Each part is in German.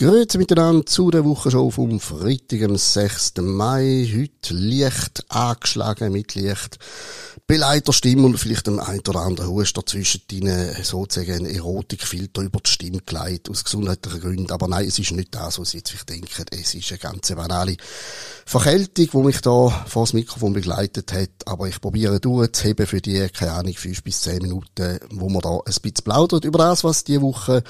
Grüezi miteinander zu der Wochenshow vom Freitag, am 6. Mai. Heute Licht angeschlagen mit Licht beleidigter Stimme und vielleicht ein ein oder anderen Huster zwischen deinen sozusagen ein Erotikfilter über die Stimme geleitet, aus gesundheitlichen Gründen. Aber nein, es ist nicht das, was Sie jetzt vielleicht denken. Es ist eine ganz banale Verkältung, die mich da vor das Mikrofon begleitet hat. Aber ich probiere durchzuheben für die, keine Ahnung, fünf bis zehn Minuten, wo man da ein bisschen plaudert über das, was diese Woche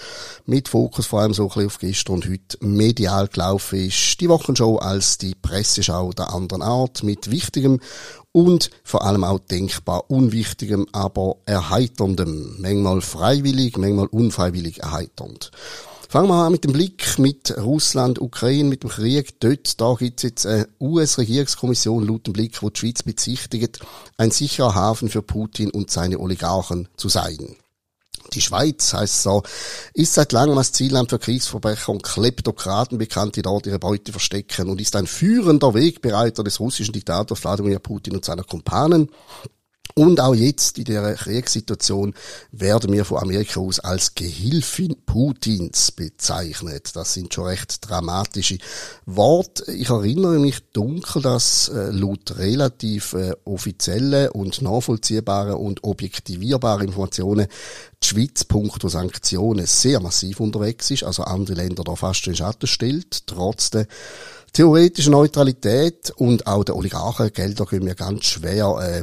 mit Fokus vor allem so ein bisschen auf gestern und heute medial gelaufen ist. Die Wochenshow als die Presseschau der anderen Art mit wichtigem und vor allem auch denkbar unwichtigem, aber erheiterndem. Manchmal freiwillig, manchmal unfreiwillig erheiternd. Fangen wir an mit dem Blick mit Russland, Ukraine, mit dem Krieg. Dort, da gibt's jetzt eine US-Regierungskommission laut dem Blick, wo die Schweiz bezichtigt, ein sicherer Hafen für Putin und seine Oligarchen zu sein. Die Schweiz, heisst so, ist seit langem als Zielland für Kriegsverbrecher und Kleptokraten bekannt, die dort ihre Beute verstecken und ist ein führender Wegbereiter des russischen Diktators Wladimir Putin und seiner Kumpanen. Und auch jetzt in der Kriegssituation werden wir von Amerika aus als Gehilfin Putins bezeichnet. Das sind schon recht dramatische Worte. Ich erinnere mich dunkel, dass äh, laut relativ äh, offizielle und nachvollziehbare und objektivierbare Informationen die Schweiz punkto Sanktionen sehr massiv unterwegs ist, also andere Länder da fast in Schatten stellt, trotz der theoretischen Neutralität und auch der Oligarchengelder können wir ganz schwer äh,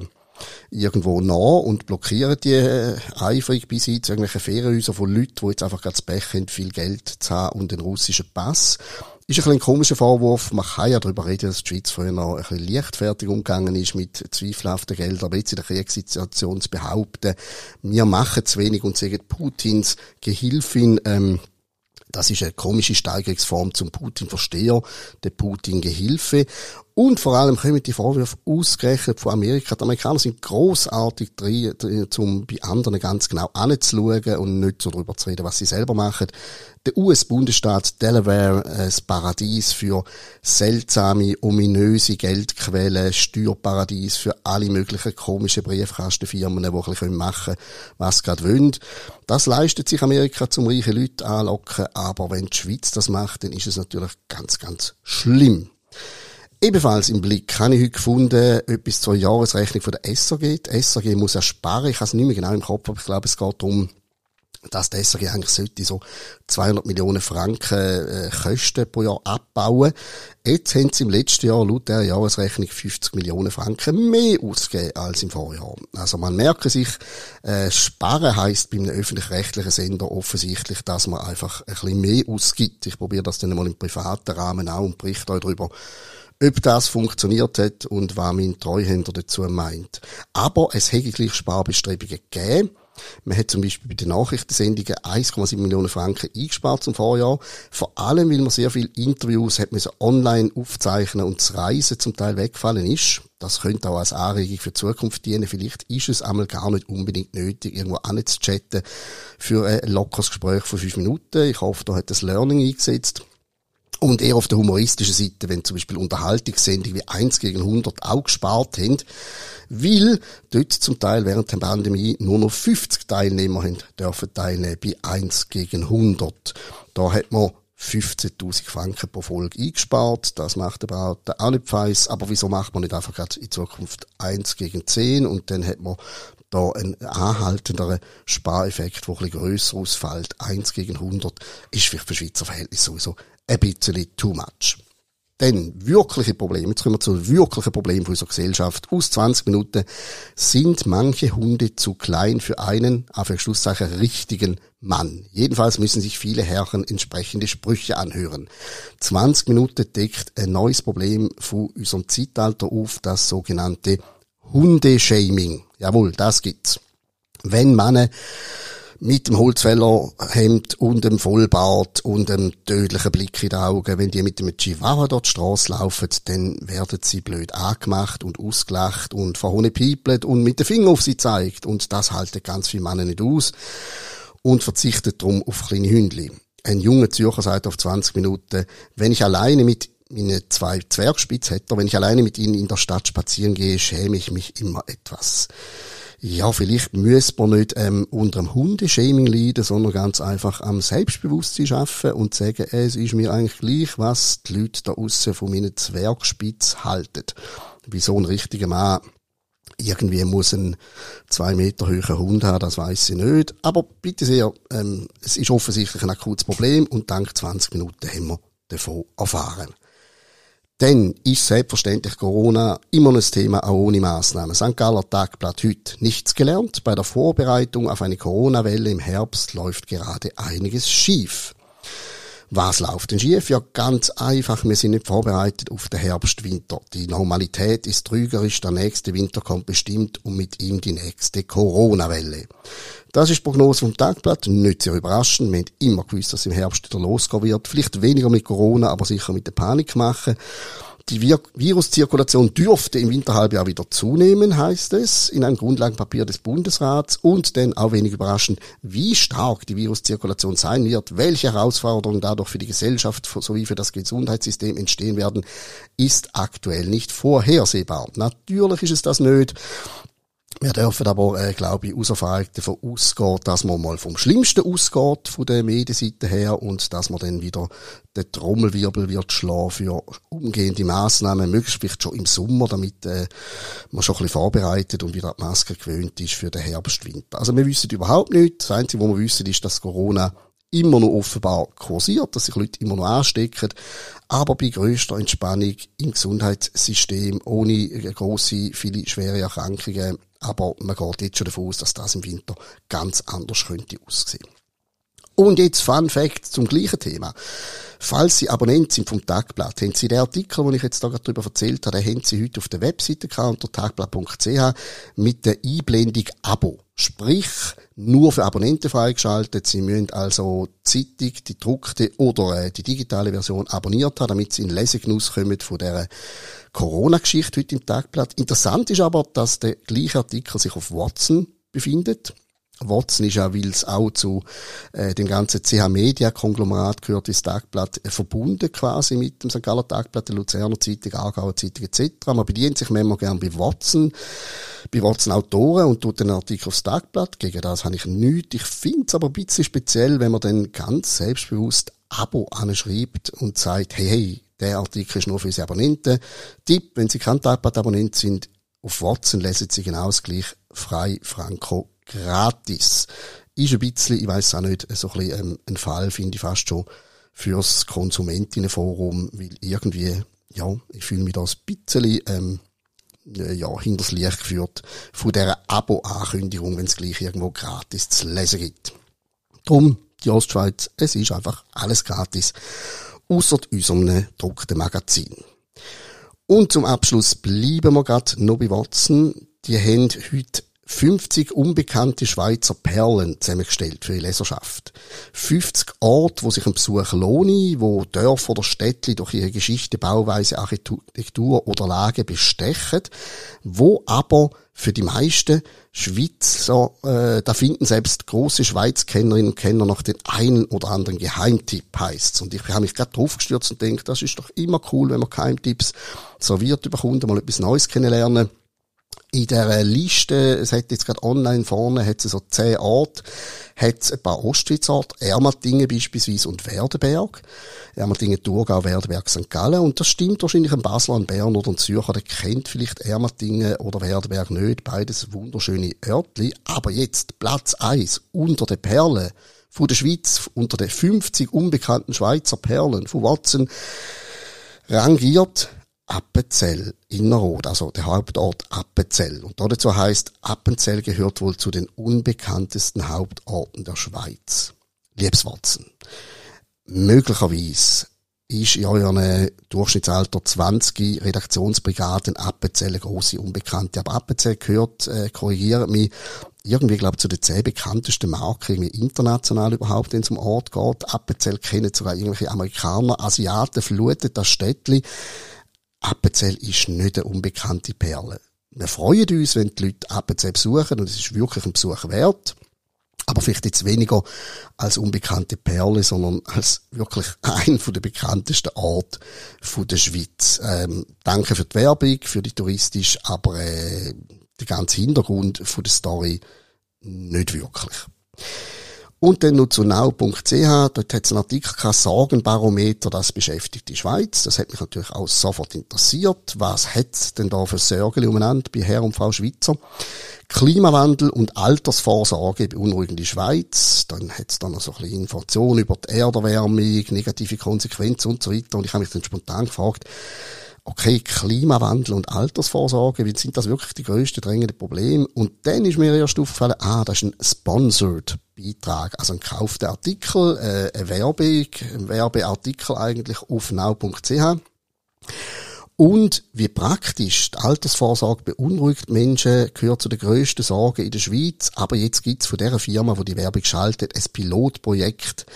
irgendwo nach und blockieren die äh, eifrig bis hin zu irgendwelchen Ferienhäusern von Leuten, die jetzt einfach gerade das Pech haben, viel Geld zu haben und den russischen Pass. Ist ein ein komischer Vorwurf. Man kann ja darüber reden, dass die Schweiz früher noch ein bisschen leichtfertig umgegangen ist mit zweifelhaften Geldern. Aber jetzt in der Kriegssituation zu behaupten, wir machen zu wenig und sagen Putins Gehilfin, ähm, das ist eine komische Steigerungsform zum Putin-Versteher, der Putin-Gehilfe. Und vor allem kommen die Vorwürfe ausgerechnet von Amerika. Die Amerikaner sind großartig drin, um bei anderen ganz genau anzuschauen und nicht so darüber zu reden, was sie selber machen. Der US-Bundesstaat Delaware, ein Paradies für seltsame, ominöse Geldquellen, Steuerparadies für alle möglichen komischen Briefkastenfirmen, die ein bisschen machen können, was sie gerade wollen. Das leistet sich Amerika zum reichen Leute anlocken, aber wenn die Schweiz das macht, dann ist es natürlich ganz, ganz schlimm. Ebenfalls im Blick habe ich heute gefunden, etwas zur Jahresrechnung von der SAG. Die SAG muss ja sparen. Ich habe es nicht mehr genau im Kopf, aber ich glaube, es geht darum, dass die SAG eigentlich sollte so 200 Millionen Franken äh, Kosten pro Jahr abbauen. Jetzt haben sie im letzten Jahr laut der Jahresrechnung 50 Millionen Franken mehr ausgegeben als im Vorjahr. Also man merke sich, äh, sparen heisst bei einem öffentlich-rechtlichen Sender offensichtlich, dass man einfach ein bisschen mehr ausgibt. Ich probiere das dann mal im privaten Rahmen auch und berichte euch darüber, ob das funktioniert hat und was mein Treuhänder dazu meint. Aber es hätte gleich Sparbestrebungen gegeben. Man hat zum Beispiel bei den Nachrichtensendungen 1,7 Millionen Franken eingespart zum Vorjahr. Vor allem, weil man sehr viele Interviews hat müssen online aufzeichnen und das Reisen zum Teil weggefallen ist. Das könnte auch als Anregung für die Zukunft dienen. Vielleicht ist es einmal gar nicht unbedingt nötig, irgendwo anzuchatten für ein lockeres Gespräch von fünf Minuten. Ich hoffe, da hat das Learning eingesetzt. Und eher auf der humoristischen Seite, wenn zum Beispiel Unterhaltungssendungen wie 1 gegen 100 auch gespart haben, weil dort zum Teil während der Pandemie nur noch 50 Teilnehmer haben dürfen teilnehmen bei 1 gegen 100. Da hat man 15.000 Franken pro Folge eingespart. Das macht aber auch nicht feiss. Aber wieso macht man nicht einfach gerade in Zukunft 1 gegen 10 und dann hat man da einen anhaltenderen Spareffekt, der ein bisschen grösser ausfällt. 1 gegen 100 ist vielleicht für Schweizer Verhältnisse sowieso ein bisschen too much. Denn wirkliche Probleme, jetzt kommen wir zu wirklichen Problemen unserer Gesellschaft. Aus 20 Minuten sind manche Hunde zu klein für einen, auf Schlusszeichen, richtigen Mann. Jedenfalls müssen sich viele Herren entsprechende Sprüche anhören. 20 Minuten deckt ein neues Problem von unserem Zeitalter auf, das sogenannte Hundeshaming. Jawohl, das gibt's. Wenn Männer mit dem Holzfällerhemd und dem Vollbart und dem tödlichen Blick in die Augen, wenn die mit dem Chihuahua dort die Strasse laufen, dann werden sie blöd angemacht und ausgelacht und verhohnepiepelt und mit dem Finger auf sie zeigt. Und das halten ganz viele Männer nicht aus und verzichtet darum auf kleine Hündli. Ein junger Zürcher sagt auf 20 Minuten, wenn ich alleine mit meine zwei Zwergspitzhätter, wenn ich alleine mit ihnen in der Stadt spazieren gehe, schäme ich mich immer etwas. ja, vielleicht müsste man nicht ähm, unter dem Hundeshaming leiden, sondern ganz einfach am Selbstbewusstsein schaffen und sagen, es ist mir eigentlich gleich, was die Leute da aussen von meinen Zwergspitz halten. Wie so ein richtiger Mann irgendwie muss ein zwei Meter hoher Hund haben, das weiß ich nicht. Aber bitte sehr, ähm, es ist offensichtlich ein akutes Problem und dank 20 Minuten haben wir davon erfahren. Dann ist selbstverständlich Corona immer ein Thema, auch ohne Massnahmen. St. Galler Tagblatt heute nichts gelernt. Bei der Vorbereitung auf eine Corona-Welle im Herbst läuft gerade einiges schief. Was läuft denn schief? Ja, ganz einfach. Wir sind nicht vorbereitet auf den Herbst, Winter. Die Normalität ist trügerisch. Der nächste Winter kommt bestimmt und mit ihm die nächste Corona-Welle. Das ist die Prognose vom Tagblatt. Nicht sehr überraschend. Wir haben immer gewusst, dass im Herbst wieder losgehen wird. Vielleicht weniger mit Corona, aber sicher mit der Panik machen. Die Vir Viruszirkulation dürfte im Winterhalbjahr wieder zunehmen, heißt es, in einem Grundlagenpapier des Bundesrats und dann auch wenig überraschend, wie stark die Viruszirkulation sein wird, welche Herausforderungen dadurch für die Gesellschaft sowie für das Gesundheitssystem entstehen werden, ist aktuell nicht vorhersehbar. Natürlich ist es das nicht. Wir dürfen aber, äh, glaube ich, aus Erfahrung davon ausgehen, dass man mal vom Schlimmsten ausgeht, von der Medienseite her, und dass man dann wieder den Trommelwirbel wird schlagen für umgehende Massnahmen, möglichst vielleicht schon im Sommer, damit äh, man schon ein bisschen vorbereitet und wieder die Maske gewöhnt ist für den Herbstwinter. Also wir wissen überhaupt nichts. Das Einzige, was wir wissen, ist, dass Corona immer noch offenbar kursiert, dass sich Leute immer noch anstecken, aber bei größter Entspannung im Gesundheitssystem, ohne große, viele schwere Erkrankungen, aber man geht jetzt schon davon aus, dass das im Winter ganz anders könnte aussehen. Und jetzt Fun Fact zum gleichen Thema. Falls Sie Abonnent sind vom Tagblatt, haben Sie den Artikel, den ich jetzt da gerade darüber erzählt habe, den haben Sie heute auf der Webseite unter tagblatt.ch mit der Einblendung Abo. Sprich, nur für Abonnenten freigeschaltet. Sie müssen also die Zeitung, die druckte oder äh, die digitale Version abonniert haben, damit Sie in Lesegenuss kommen von der Corona-Geschichte heute im Tagblatt. Interessant ist aber, dass der gleiche Artikel sich auf Watson befindet. Watson ist ja, weil es auch zu äh, dem ganzen CH Media Konglomerat gehört, das Tagblatt äh, verbunden quasi mit dem St. Galler Tagblatt, der Luzerner Zeitung, Aargauer Zeitung etc. Man bedient sich manchmal gerne bei Watson, bei Watson Autoren und tut den Artikel aufs Tagblatt. Gegen das habe ich nichts. Ich finde es aber ein bisschen speziell, wenn man dann ganz selbstbewusst Abo anschreibt und sagt, hey, hey, der Artikel ist nur für unsere Abonnenten. Tipp, wenn Sie kein Tagblatt-Abonnent sind, auf Watson lesen Sie genau das gleich frei, franco, gratis. Ist ein bisschen, ich weiß auch nicht, so ein bisschen ähm, ein Fall, finde ich fast schon, fürs Konsumentinnenforum, weil irgendwie, ja, ich fühle mich da ein bisschen, ähm, äh, ja, hinters Licht geführt von dieser Abo-Ankündigung, wenn es gleich irgendwo gratis zu lesen gibt. Drum, die Ostschweiz, es ist einfach alles gratis ausser unserem gedruckten Magazin. Und zum Abschluss bleiben wir gerade noch bei Watson. Die haben heute 50 unbekannte Schweizer Perlen zusammengestellt für die Leserschaft. 50 Orte, wo sich ein Besuch lohne, wo Dörfer oder Städte durch ihre Geschichte, Bauweise, Architektur oder Lage bestechen, wo aber für die meisten Schweizer, äh, da finden selbst große Schweizkennerinnen und Kenner noch den einen oder anderen Geheimtipp, heißt's. Und ich habe mich gerade draufgestürzt und denke, das ist doch immer cool, wenn man Geheimtipps serviert bekommt, mal etwas Neues kennenlernen in der Liste, es hat jetzt gerade online vorne, hat es so zehn Orte, hat es ein paar Ostschweizorte, Ermatingen beispielsweise und Werdenberg. Ermatingen, Thurgau, Werdenberg, St. Gallen. Und das stimmt wahrscheinlich ein Basler, ein Bern oder ein Zürcher, der kennt vielleicht Ermatingen oder Werdenberg nicht. Beides wunderschöne Örtli. Aber jetzt Platz eins unter den Perlen von der Schweiz, unter den 50 unbekannten Schweizer Perlen von Watson, rangiert Appenzell Innerrot, also der Hauptort Appenzell. Und dazu heißt, Appenzell gehört wohl zu den unbekanntesten Hauptorten der Schweiz. Liebes Watson, möglicherweise ist in eurem Durchschnittsalter 20 Redaktionsbrigaden Appenzell eine grosse Unbekannte. Aber Appenzell gehört, äh, korrigiert mich, irgendwie, glaube zu den zehn bekanntesten Marken international überhaupt, wenn es um Ort geht. Appenzell kennen sogar irgendwelche Amerikaner, Asiaten, fluten das Städtli. Appenzell ist nicht eine unbekannte Perle. Wir freuen uns, wenn die Leute Appenzell besuchen und es ist wirklich ein Besuch wert. Aber vielleicht jetzt weniger als unbekannte Perle, sondern als wirklich ein von der bekanntesten Orte der Schweiz. Ähm, danke für die Werbung, für die touristisch, aber äh, der ganze Hintergrund von der Story nicht wirklich. Und dann noch zu now.ch, dort hat es einen Artikel gehabt, Sorgenbarometer, das beschäftigt die Schweiz. Das hat mich natürlich auch sofort interessiert. Was hat's denn da für Sorgen umeinander bei Herr und Frau Schweizer? Klimawandel und Altersvorsorge beunruhigen die Schweiz. Dann hat's da noch so ein bisschen Informationen über die Erderwärmung, negative Konsequenzen und so weiter. Und ich habe mich dann spontan gefragt, okay, Klimawandel und Altersvorsorge, wie sind das wirklich die grössten drängenden Probleme? Und dann ist mir erst aufgefallen, ah, das ist ein Sponsored Beitrag, also ein gekaufter Artikel, äh, eine Werbung, ein Werbeartikel eigentlich auf now.ch. Und wie praktisch die Altersvorsorge beunruhigt Menschen, gehört zu den grössten Sorgen in der Schweiz. Aber jetzt gibt's von dieser Firma, die die Werbung schaltet, ein Pilotprojekt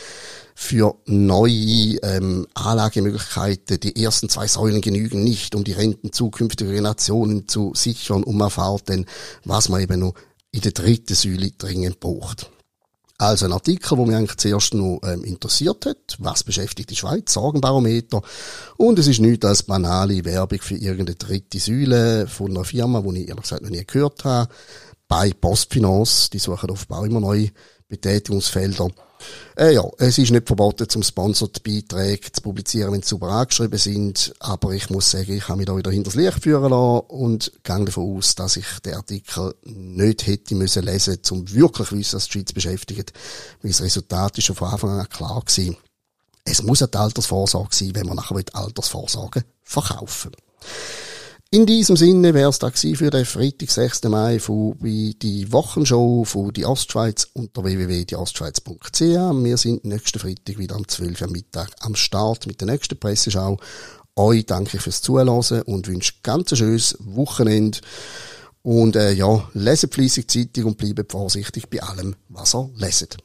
für neue ähm, Anlagemöglichkeiten. Die ersten zwei Säulen genügen nicht, um die Renten zukünftiger Generationen zu sichern. Und man erfahrt dann, was man eben noch in der dritten Säule dringend braucht. Also ein Artikel, wo mich eigentlich zuerst noch ähm, interessiert hat. Was beschäftigt die Schweiz? Sorgenbarometer. Und es ist nichts als banale Werbung für irgendeine dritte Säule von einer Firma, die ich ehrlich gesagt noch nie gehört habe. Bei Postfinance. Die suchen offenbar immer neue Betätigungsfelder. Äh, ja, es ist nicht verboten, zum Sponsored Beiträge zu publizieren, wenn sie super angeschrieben sind. Aber ich muss sagen, ich habe mich da wieder hinters Licht führen lassen und gehe davon aus, dass ich den Artikel nicht hätte müssen lesen, um wirklich wissen, was die Schweiz beschäftigt. Weil das Resultat ist schon von Anfang an klar gewesen. Es muss eine Altersvorsorge sein, wenn man nachher Altersvorsorge verkaufen will. In diesem Sinne wäre es da für den Freitag, 6. Mai, von die Wochenshow von die Ostschweiz unter www.dieostschweiz.ch. Wir sind nächsten Freitag wieder am 12. Uhr Mittag am Start mit der nächsten Presseschau. Euch danke fürs Zuhören und wünsche ganz ein schönes Wochenende. Und äh, ja, leset fleissig Zeitung und bleibt vorsichtig bei allem, was ihr leset.